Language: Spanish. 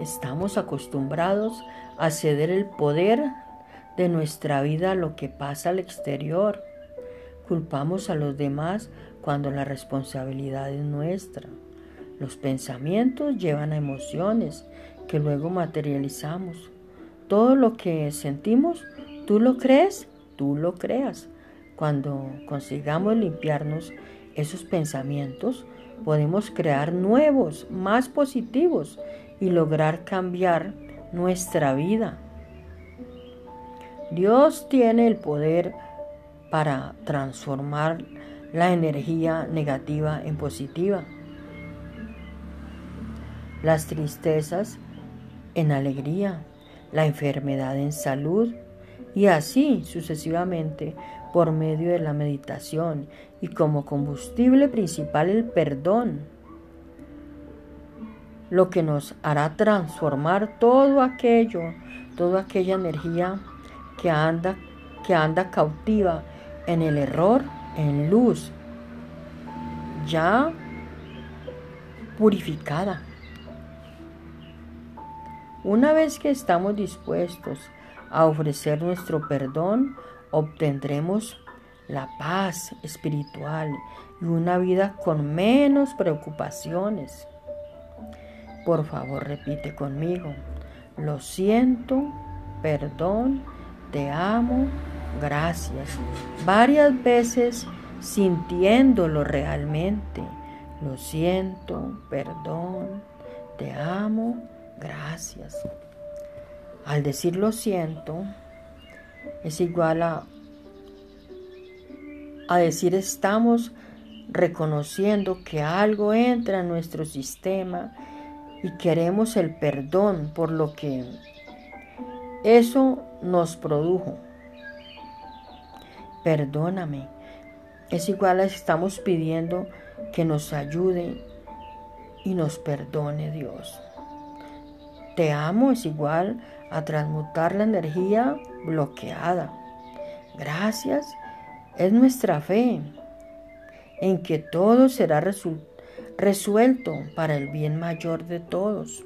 estamos acostumbrados a ceder el poder de nuestra vida a lo que pasa al exterior. Culpamos a los demás cuando la responsabilidad es nuestra. Los pensamientos llevan a emociones que luego materializamos. Todo lo que sentimos, tú lo crees, tú lo creas. Cuando consigamos limpiarnos esos pensamientos, podemos crear nuevos, más positivos y lograr cambiar nuestra vida. Dios tiene el poder para transformar la energía negativa en positiva, las tristezas en alegría, la enfermedad en salud y así sucesivamente por medio de la meditación y como combustible principal el perdón, lo que nos hará transformar todo aquello, toda aquella energía que anda, que anda cautiva en el error, en luz, ya purificada. Una vez que estamos dispuestos a ofrecer nuestro perdón, obtendremos la paz espiritual y una vida con menos preocupaciones. Por favor, repite conmigo. Lo siento, perdón, te amo, gracias. Varias veces sintiéndolo realmente. Lo siento, perdón, te amo, gracias. Al decir lo siento, es igual a, a decir estamos reconociendo que algo entra en nuestro sistema y queremos el perdón por lo que eso nos produjo. Perdóname. Es igual a estamos pidiendo que nos ayude y nos perdone Dios. Te amo es igual a transmutar la energía bloqueada. Gracias es nuestra fe en que todo será resuelto para el bien mayor de todos.